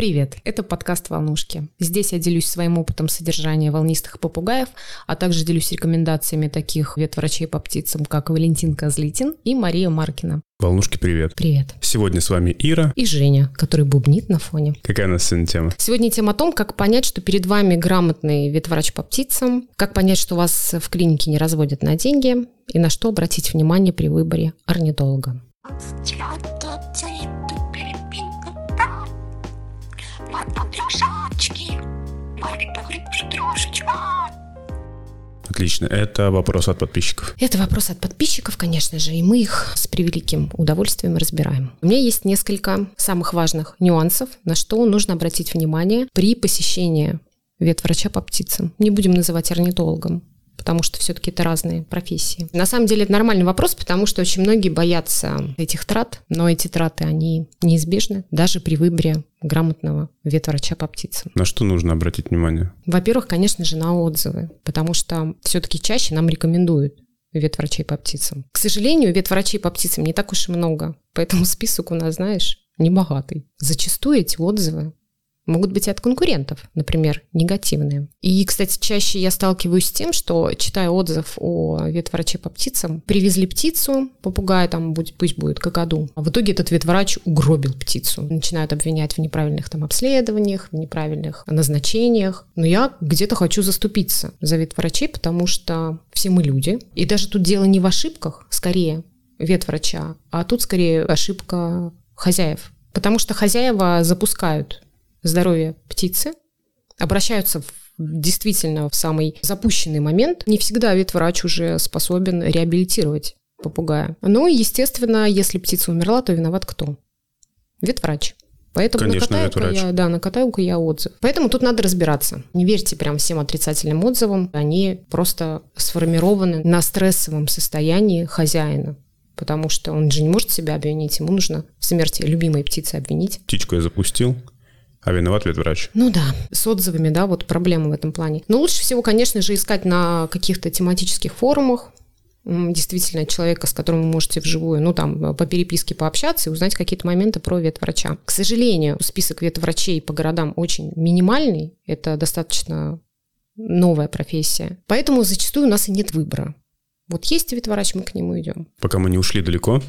Привет, это подкаст «Волнушки». Здесь я делюсь своим опытом содержания волнистых попугаев, а также делюсь рекомендациями таких ветврачей по птицам, как Валентин Козлитин и Мария Маркина. Волнушки, привет. Привет. Сегодня с вами Ира. И Женя, который бубнит на фоне. Какая у нас сегодня тема? Сегодня тема о том, как понять, что перед вами грамотный ветврач по птицам, как понять, что вас в клинике не разводят на деньги, и на что обратить внимание при выборе орнитолога. Отлично. Это вопрос от подписчиков. Это вопрос от подписчиков, конечно же, и мы их с превеликим удовольствием разбираем. У меня есть несколько самых важных нюансов, на что нужно обратить внимание при посещении ветврача по птицам. Не будем называть орнитологом потому что все-таки это разные профессии. На самом деле это нормальный вопрос, потому что очень многие боятся этих трат, но эти траты, они неизбежны даже при выборе грамотного ветврача по птицам. На что нужно обратить внимание? Во-первых, конечно же, на отзывы, потому что все-таки чаще нам рекомендуют ветврачей по птицам. К сожалению, ветврачей по птицам не так уж и много, поэтому список у нас, знаешь, небогатый. Зачастую эти отзывы могут быть и от конкурентов, например, негативные. И, кстати, чаще я сталкиваюсь с тем, что, читая отзыв о ветвраче по птицам, привезли птицу, попугая там, будь, пусть будет какаду, а в итоге этот ветврач угробил птицу. Начинают обвинять в неправильных там обследованиях, в неправильных назначениях. Но я где-то хочу заступиться за ветврачей, потому что все мы люди. И даже тут дело не в ошибках, скорее, ветврача, а тут скорее ошибка хозяев. Потому что хозяева запускают здоровья птицы, обращаются в действительно в самый запущенный момент. Не всегда ветврач уже способен реабилитировать попугая. Ну и, естественно, если птица умерла, то виноват кто? Ветврач. Поэтому Конечно, накатаю я, да, накатаю-ка я отзыв. Поэтому тут надо разбираться. Не верьте прям всем отрицательным отзывам. Они просто сформированы на стрессовом состоянии хозяина. Потому что он же не может себя обвинить. Ему нужно в смерти любимой птицы обвинить. Птичку я запустил, а виноват ветврач. Ну да, с отзывами, да, вот проблемы в этом плане. Но лучше всего, конечно же, искать на каких-то тематических форумах, действительно человека, с которым вы можете вживую, ну там по переписке пообщаться и узнать какие-то моменты про ветврача. К сожалению, список ветврачей по городам очень минимальный, это достаточно новая профессия, поэтому зачастую у нас и нет выбора. Вот есть ветврач, мы к нему идем. Пока мы не ушли далеко,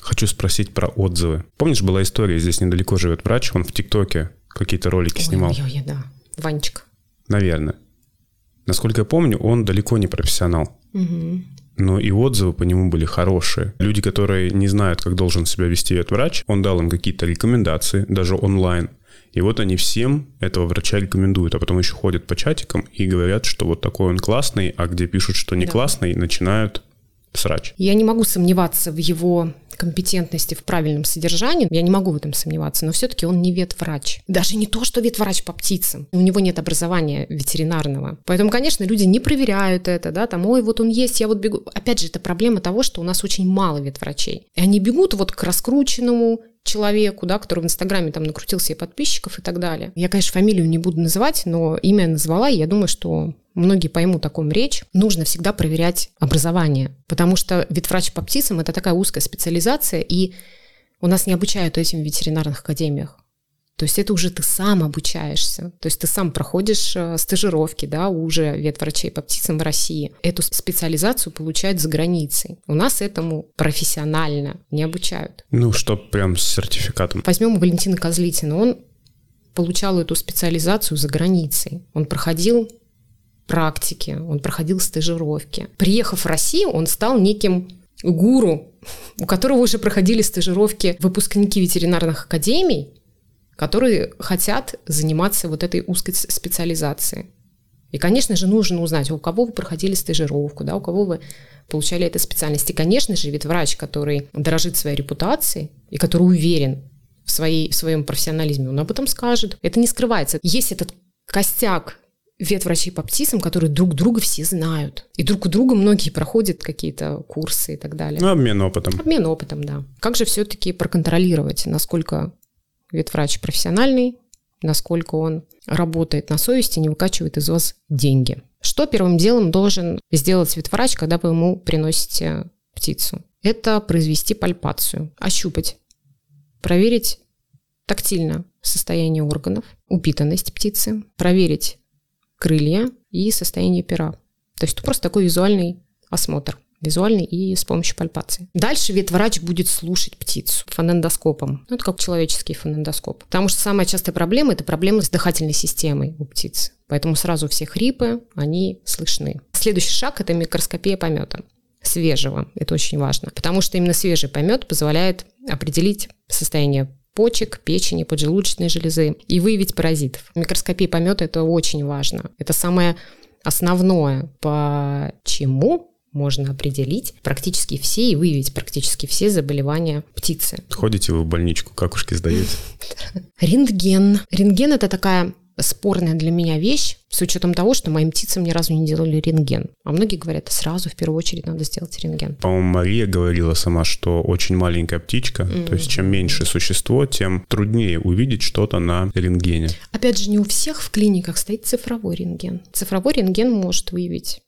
Хочу спросить про отзывы. Помнишь, была история, здесь недалеко живет врач, он в ТикТоке какие-то ролики ой, снимал. Ой, ой, да. Ванечка. Наверное. Насколько я помню, он далеко не профессионал. Угу. Но и отзывы по нему были хорошие. Люди, которые не знают, как должен себя вести этот врач, он дал им какие-то рекомендации, даже онлайн. И вот они всем этого врача рекомендуют, а потом еще ходят по чатикам и говорят, что вот такой он классный, а где пишут, что не да. классный, начинают срач. Я не могу сомневаться в его компетентности в правильном содержании, я не могу в этом сомневаться, но все-таки он не ветврач. Даже не то, что ветврач по птицам. У него нет образования ветеринарного. Поэтому, конечно, люди не проверяют это, да, там, ой, вот он есть, я вот бегу. Опять же, это проблема того, что у нас очень мало ветврачей. И они бегут вот к раскрученному, человеку, да, который в Инстаграме там накрутил себе подписчиков и так далее. Я, конечно, фамилию не буду называть, но имя назвала, и я думаю, что многие поймут о ком речь, нужно всегда проверять образование, потому что ветврач по птицам – это такая узкая специализация, и у нас не обучают этим в ветеринарных академиях. То есть это уже ты сам обучаешься. То есть ты сам проходишь э, стажировки, да, уже ветврачей по птицам в России. Эту специализацию получают за границей. У нас этому профессионально не обучают. Ну, что прям с сертификатом. Возьмем Валентина Козлитина. Он получал эту специализацию за границей. Он проходил практики, он проходил стажировки. Приехав в Россию, он стал неким гуру, у которого уже проходили стажировки выпускники ветеринарных академий, которые хотят заниматься вот этой узкой специализацией. И, конечно же, нужно узнать, у кого вы проходили стажировку, да, у кого вы получали эту специальность. И, конечно же, ведь врач, который дорожит своей репутацией и который уверен в, своей, в своем профессионализме, он об этом скажет. Это не скрывается. Есть этот костяк ветврачей по птицам, которые друг друга все знают. И друг у друга многие проходят какие-то курсы и так далее. Ну, обмен опытом. Обмен опытом, да. Как же все-таки проконтролировать, насколько ветврач профессиональный, насколько он работает на совести, не выкачивает из вас деньги. Что первым делом должен сделать ветврач, когда вы ему приносите птицу? Это произвести пальпацию, ощупать, проверить тактильно состояние органов, упитанность птицы, проверить крылья и состояние пера. То есть просто такой визуальный осмотр визуальный и с помощью пальпации. Дальше ветврач будет слушать птицу фонендоскопом. Ну, это как человеческий фонендоскоп. Потому что самая частая проблема – это проблема с дыхательной системой у птиц. Поэтому сразу все хрипы, они слышны. Следующий шаг – это микроскопия помета свежего. Это очень важно. Потому что именно свежий помет позволяет определить состояние почек, печени, поджелудочной железы и выявить паразитов. Микроскопия помета – это очень важно. Это самое основное, почему можно определить практически все и выявить практически все заболевания птицы. Ходите вы в больничку, какушки сдаете? Рентген. Рентген – это такая спорная для меня вещь, с учетом того, что моим птицам ни разу не делали рентген. А многие говорят, сразу в первую очередь надо сделать рентген. По-моему, Мария говорила сама, что очень маленькая птичка, mm-hmm. то есть чем меньше существо, тем труднее увидеть что-то на рентгене. Опять же, не у всех в клиниках стоит цифровой рентген. Цифровой рентген может выявить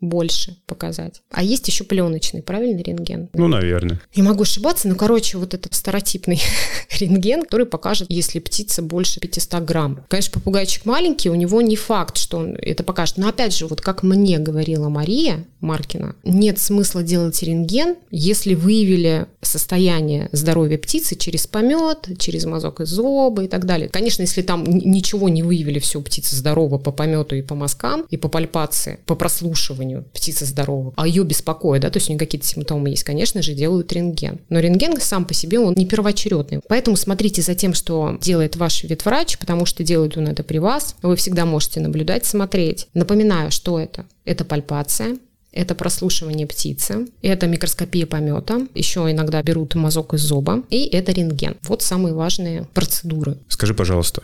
больше показать. А есть еще пленочный, правильный рентген? Ну, наверное. Не могу ошибаться, но, короче, вот этот старотипный рентген, который покажет, если птица больше 500 грамм. Конечно, попугайчик маленький, у него не факт, что он это покажет. Но, опять же, вот как мне говорила Мария Маркина, нет смысла делать рентген, если выявили состояние здоровья птицы через помет, через мазок из зоба и так далее. Конечно, если там ничего не выявили, все, птица здорова по помету и по мазкам, и по пальпации, по прослушиванию, исследованию птицы здорового, а ее беспокоит, да, то есть у нее какие-то симптомы есть, конечно же, делают рентген. Но рентген сам по себе, он не первоочередный. Поэтому смотрите за тем, что делает ваш ветврач, потому что делает он это при вас. Вы всегда можете наблюдать, смотреть. Напоминаю, что это? Это пальпация, это прослушивание птицы, это микроскопия помета, еще иногда берут мазок из зоба, и это рентген. Вот самые важные процедуры. Скажи, пожалуйста,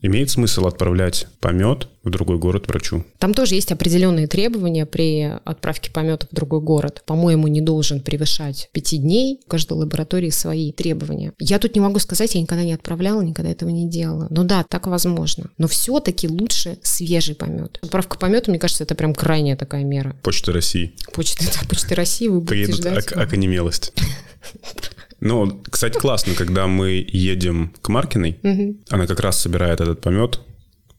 Имеет смысл отправлять помет в другой город врачу? Там тоже есть определенные требования при отправке помета в другой город. По-моему, не должен превышать пяти дней. У каждой лаборатории свои требования. Я тут не могу сказать, я никогда не отправляла, никогда этого не делала. Но да, так возможно. Но все-таки лучше свежий помет. Отправка помета, мне кажется, это прям крайняя такая мера. Почта России. Почта, да, Почта России вы будете Приедут ждать. Ок- оконемелость. Ну, кстати, классно, когда мы едем к Маркиной, угу. она как раз собирает этот помет,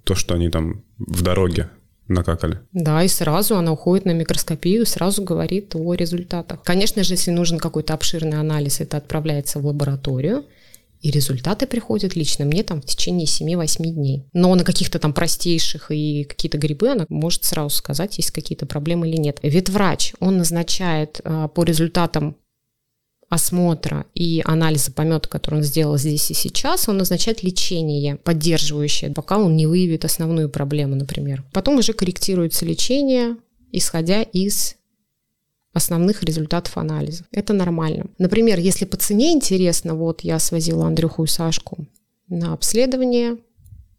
то, что они там в дороге накакали. Да, и сразу она уходит на микроскопию, сразу говорит о результатах. Конечно же, если нужен какой-то обширный анализ, это отправляется в лабораторию, и результаты приходят лично мне там в течение 7-8 дней. Но на каких-то там простейших и какие-то грибы она может сразу сказать, есть какие-то проблемы или нет. Ветврач, он назначает а, по результатам осмотра и анализа помета, который он сделал здесь и сейчас, он назначает лечение поддерживающее, пока он не выявит основную проблему, например. Потом уже корректируется лечение, исходя из основных результатов анализа. Это нормально. Например, если по цене интересно, вот я свозила Андрюху и Сашку на обследование,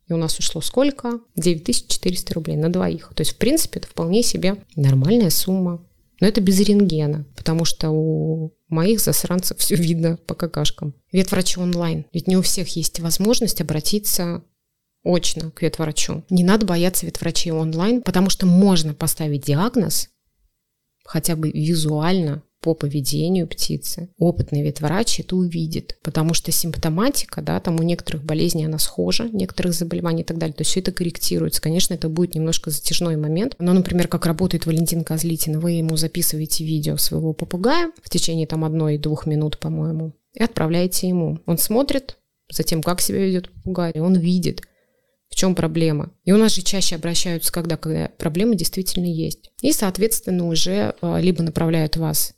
и у нас ушло сколько? 9400 рублей на двоих. То есть, в принципе, это вполне себе нормальная сумма. Но это без рентгена, потому что у моих засранцев все видно по какашкам. Ветврачи онлайн. Ведь не у всех есть возможность обратиться очно к ветврачу. Не надо бояться ветврачей онлайн, потому что можно поставить диагноз хотя бы визуально по поведению птицы. Опытный ветврач это увидит, потому что симптоматика, да, там у некоторых болезней она схожа, некоторых заболеваний и так далее, то есть все это корректируется. Конечно, это будет немножко затяжной момент, но, например, как работает Валентин Козлитин, вы ему записываете видео своего попугая в течение там одной-двух минут, по-моему, и отправляете ему. Он смотрит за тем, как себя ведет попугай, и он видит, в чем проблема. И у нас же чаще обращаются, когда, когда проблема действительно есть. И, соответственно, уже а, либо направляют вас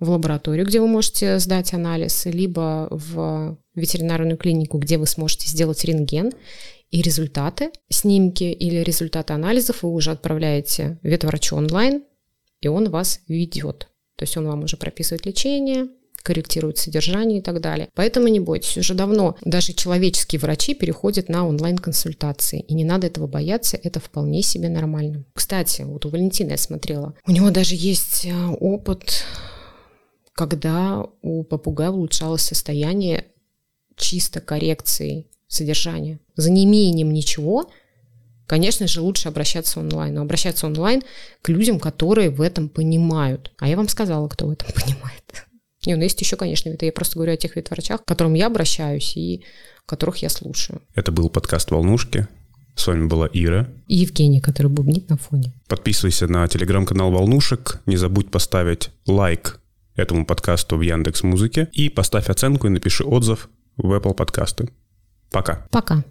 в лабораторию, где вы можете сдать анализ, либо в ветеринарную клинику, где вы сможете сделать рентген, и результаты, снимки или результаты анализов вы уже отправляете ветврачу онлайн, и он вас ведет. То есть он вам уже прописывает лечение, корректирует содержание и так далее. Поэтому не бойтесь, уже давно даже человеческие врачи переходят на онлайн-консультации, и не надо этого бояться, это вполне себе нормально. Кстати, вот у Валентины я смотрела, у него даже есть э, опыт когда у попугая улучшалось состояние чисто коррекции содержания. За неимением ничего, конечно же, лучше обращаться онлайн. Но обращаться онлайн к людям, которые в этом понимают. А я вам сказала, кто в этом понимает. Не, ну есть еще, конечно, это я просто говорю о тех ветврачах, к которым я обращаюсь и которых я слушаю. Это был подкаст «Волнушки». С вами была Ира. И Евгений, который бубнит на фоне. Подписывайся на телеграм-канал «Волнушек». Не забудь поставить лайк этому подкасту в Яндекс Музыке и поставь оценку и напиши отзыв в Apple подкасты. Пока. Пока.